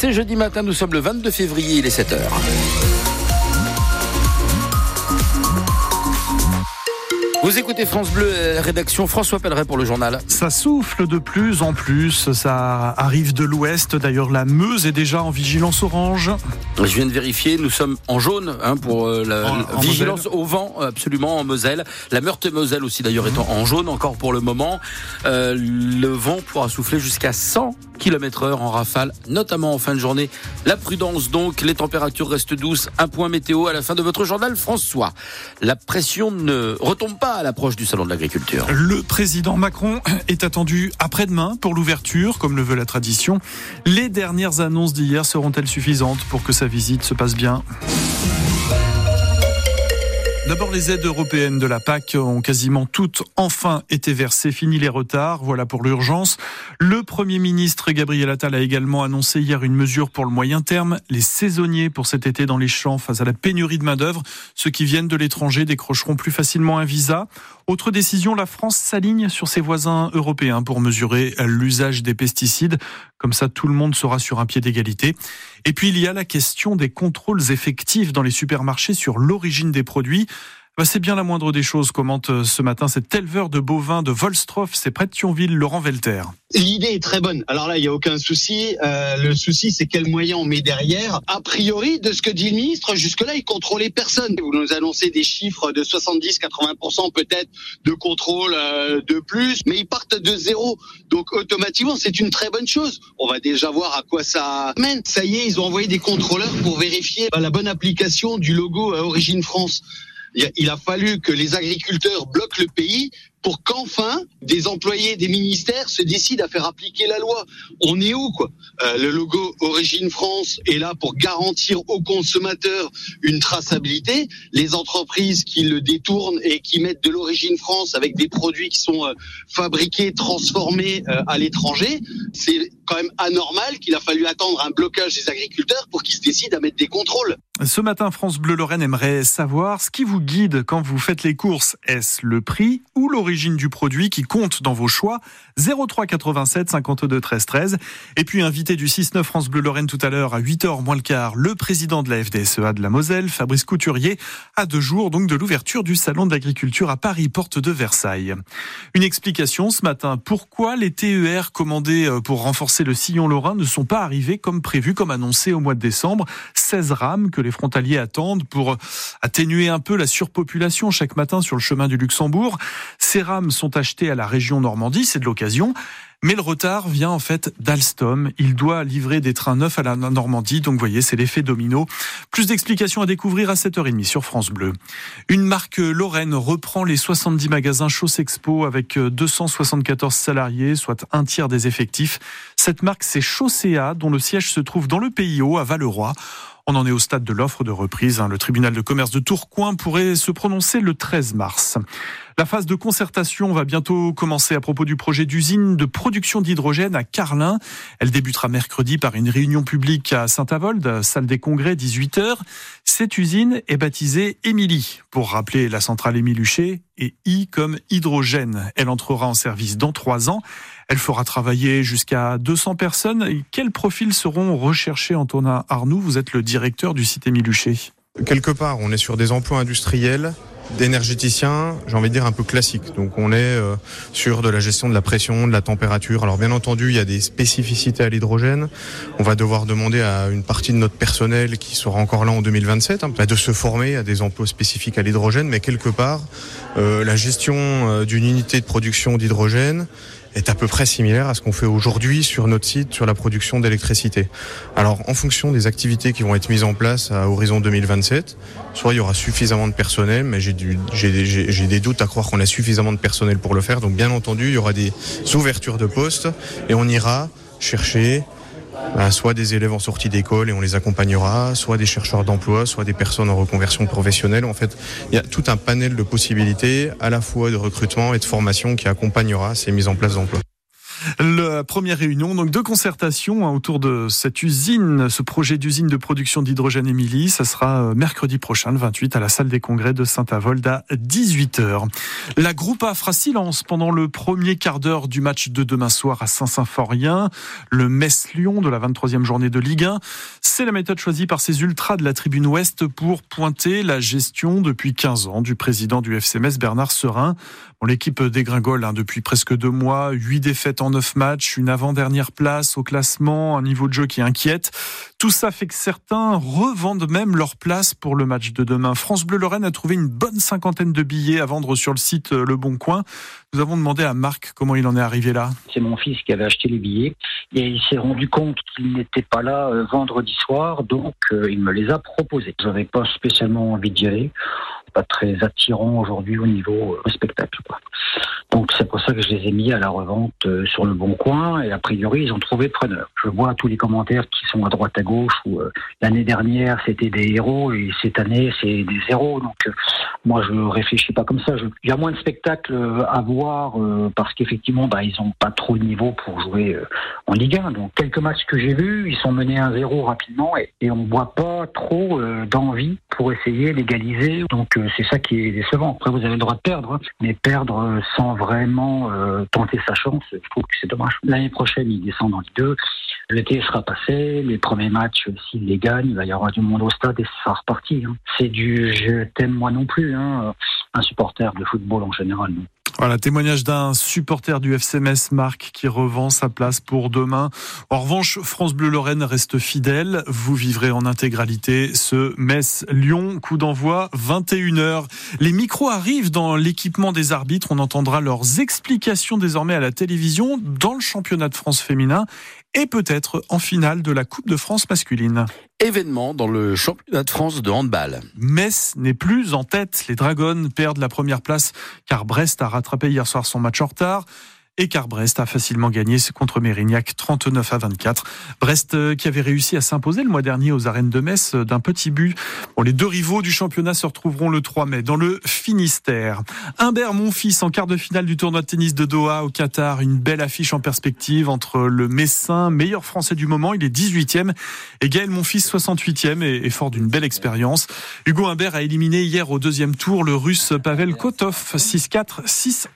C'est jeudi matin, nous sommes le 22 février, il est 7h. Vous écoutez France Bleu, euh, rédaction François Pelleret pour le journal. Ça souffle de plus en plus, ça arrive de l'ouest. D'ailleurs, la Meuse est déjà en vigilance orange. Je viens de vérifier, nous sommes en jaune hein, pour euh, la vigilance au vent, absolument en Moselle. La Meurthe-Moselle aussi d'ailleurs étant en jaune encore pour le moment. Euh, le vent pourra souffler jusqu'à 100 km heure en rafale, notamment en fin de journée. La prudence donc, les températures restent douces. Un point météo à la fin de votre journal, François. La pression ne retombe pas à l'approche du salon de l'agriculture. Le président Macron est attendu après-demain pour l'ouverture, comme le veut la tradition. Les dernières annonces d'hier seront-elles suffisantes pour que sa visite se passe bien? D'abord, les aides européennes de la PAC ont quasiment toutes enfin été versées. Fini les retards. Voilà pour l'urgence. Le Premier ministre Gabriel Attal a également annoncé hier une mesure pour le moyen terme. Les saisonniers pour cet été dans les champs face à la pénurie de main-d'œuvre. Ceux qui viennent de l'étranger décrocheront plus facilement un visa. Autre décision, la France s'aligne sur ses voisins européens pour mesurer l'usage des pesticides. Comme ça, tout le monde sera sur un pied d'égalité. Et puis, il y a la question des contrôles effectifs dans les supermarchés sur l'origine des produits. Bah, c'est bien la moindre des choses, commente euh, ce matin cet éleveur de bovins de Volstroff, c'est près de Thionville, Laurent Velter. L'idée est très bonne. Alors là, il n'y a aucun souci. Euh, le souci, c'est quel moyen on met derrière. A priori, de ce que dit le ministre, jusque-là, il contrôlait personne. Vous nous annoncez des chiffres de 70-80% peut-être de contrôle euh, de plus, mais ils partent de zéro. Donc automatiquement, c'est une très bonne chose. On va déjà voir à quoi ça mène. Ça y est, ils ont envoyé des contrôleurs pour vérifier la bonne application du logo Origine France il a fallu que les agriculteurs bloquent le pays pour qu'enfin des employés des ministères se décident à faire appliquer la loi. On est où quoi? Euh, Le logo Origine France est là pour garantir aux consommateurs une traçabilité. Les entreprises qui le détournent et qui mettent de l'origine France avec des produits qui sont euh, fabriqués, transformés euh, à l'étranger, c'est quand même anormal qu'il a fallu attendre un blocage des agriculteurs pour qu'ils se décident à mettre des contrôles. Ce matin, France Bleu Lorraine aimerait savoir ce qui vous guide quand vous faites les courses. Est-ce le prix ou l'origine l'origine du produit qui compte dans vos choix. 03 87 52 13 13. Et puis invité du 6-9 France Bleu Lorraine tout à l'heure à 8h moins le quart, le président de la FDSEA de la Moselle, Fabrice Couturier, à deux jours donc de l'ouverture du salon de l'agriculture à Paris, porte de Versailles. Une explication ce matin. Pourquoi les TER commandés euh, pour renforcer le sillon lorrain ne sont pas arrivés comme prévu, comme annoncé au mois de décembre? 16 rames que les frontaliers attendent pour atténuer un peu la surpopulation chaque matin sur le chemin du Luxembourg. Ces rames sont achetées à la région Normandie, c'est de l'occasion. Mais le retard vient en fait d'Alstom. Il doit livrer des trains neufs à la Normandie. Donc, vous voyez, c'est l'effet domino. Plus d'explications à découvrir à 7h30 sur France Bleu. Une marque Lorraine reprend les 70 magasins Chauss Expo avec 274 salariés, soit un tiers des effectifs. Cette marque, c'est Chaussea, dont le siège se trouve dans le PIO à Valeroy. On en est au stade de l'offre de reprise. Hein. Le tribunal de commerce de Tourcoing pourrait se prononcer le 13 mars. La phase de concertation va bientôt commencer à propos du projet d'usine de production d'hydrogène à Carlin. Elle débutera mercredi par une réunion publique à Saint-Avold, salle des congrès, 18h. Cette usine est baptisée Émilie, pour rappeler la centrale Émile Huchet, et I comme hydrogène. Elle entrera en service dans trois ans. Elle fera travailler jusqu'à 200 personnes. Quels profils seront recherchés, Antonin Arnoux? Vous êtes le directeur du site Émile Huchet. Quelque part, on est sur des emplois industriels d'énergéticiens, j'ai envie de dire un peu classiques. Donc on est euh, sur de la gestion de la pression, de la température. Alors bien entendu, il y a des spécificités à l'hydrogène. On va devoir demander à une partie de notre personnel qui sera encore là en 2027 hein, de se former à des emplois spécifiques à l'hydrogène, mais quelque part, euh, la gestion euh, d'une unité de production d'hydrogène est à peu près similaire à ce qu'on fait aujourd'hui sur notre site sur la production d'électricité. Alors en fonction des activités qui vont être mises en place à horizon 2027, soit il y aura suffisamment de personnel, mais j'ai des doutes à croire qu'on a suffisamment de personnel pour le faire. Donc bien entendu, il y aura des ouvertures de postes et on ira chercher soit des élèves en sortie d'école et on les accompagnera, soit des chercheurs d'emploi, soit des personnes en reconversion professionnelle. En fait, il y a tout un panel de possibilités à la fois de recrutement et de formation qui accompagnera ces mises en place d'emploi. La première réunion donc de concertation hein, autour de cette usine, ce projet d'usine de production d'hydrogène Émilie, ça sera euh, mercredi prochain, le 28, à la salle des congrès de Saint-Avold à 18h. La groupe A fera silence pendant le premier quart d'heure du match de demain soir à Saint-Symphorien, le Metz-Lyon de la 23e journée de Ligue 1. C'est la méthode choisie par ces ultras de la tribune ouest pour pointer la gestion depuis 15 ans du président du FC Metz, Bernard Serin. L'équipe dégringole hein, depuis presque deux mois, huit défaites en neuf matchs, une avant-dernière place au classement, un niveau de jeu qui inquiète. Tout ça fait que certains revendent même leur place pour le match de demain. France Bleu Lorraine a trouvé une bonne cinquantaine de billets à vendre sur le site euh, Le Bon Coin. Nous avons demandé à Marc comment il en est arrivé là. C'est mon fils qui avait acheté les billets et il s'est rendu compte qu'il n'était pas là euh, vendredi soir, donc euh, il me les a proposés. Je n'avais pas spécialement envie d'y aller, pas très attirant aujourd'hui au niveau euh, spectacle. Quoi. Donc c'est pour ça que je les ai mis à la revente euh, sur le bon coin et a priori ils ont trouvé preneur. Je vois tous les commentaires qui sont à droite à gauche où euh, l'année dernière c'était des héros et cette année c'est des zéros. Donc moi je réfléchis pas comme ça. Il y a moins de spectacles à voir parce qu'effectivement bah, ils ont pas trop de niveau pour jouer en Ligue 1. Donc quelques matchs que j'ai vus ils sont menés 1-0 rapidement et, et on voit pas trop d'envie pour essayer d'égaliser. Donc euh, c'est ça qui est décevant. Après vous avez le droit de perdre, hein, mais perdre euh, sans vraiment euh, tenter sa chance, je trouve que c'est dommage. L'année prochaine, ils descendent en Ligue 2. L'été sera passé, les premiers matchs, s'ils les gagnent, il va y avoir du monde au stade et ça sera reparti. hein. C'est du je t'aime moi non plus, hein, un supporter de football en général. Voilà, témoignage d'un supporter du FC Marc, qui revend sa place pour demain. En revanche, France Bleu Lorraine reste fidèle. Vous vivrez en intégralité ce Metz-Lyon. Coup d'envoi, 21h. Les micros arrivent dans l'équipement des arbitres. On entendra leurs explications désormais à la télévision dans le championnat de France féminin et peut-être en finale de la Coupe de France masculine. Événement dans le championnat de France de handball. Metz n'est plus en tête. Les Dragons perdent la première place car Brest a rattrapé hier soir son match en retard. Et car Brest a facilement gagné contre Mérignac 39 à 24. Brest euh, qui avait réussi à s'imposer le mois dernier aux arènes de Metz euh, d'un petit but. Les deux rivaux du championnat se retrouveront le 3 mai dans le Finistère. Humbert Monfils en quart de finale du tournoi de tennis de Doha au Qatar. Une belle affiche en perspective entre le Messin, meilleur français du moment, il est 18e, et Gaël Monfils 68e et, et fort d'une belle expérience. Hugo Humbert a éliminé hier au deuxième tour le russe Pavel Kotov 6-4, 6-1.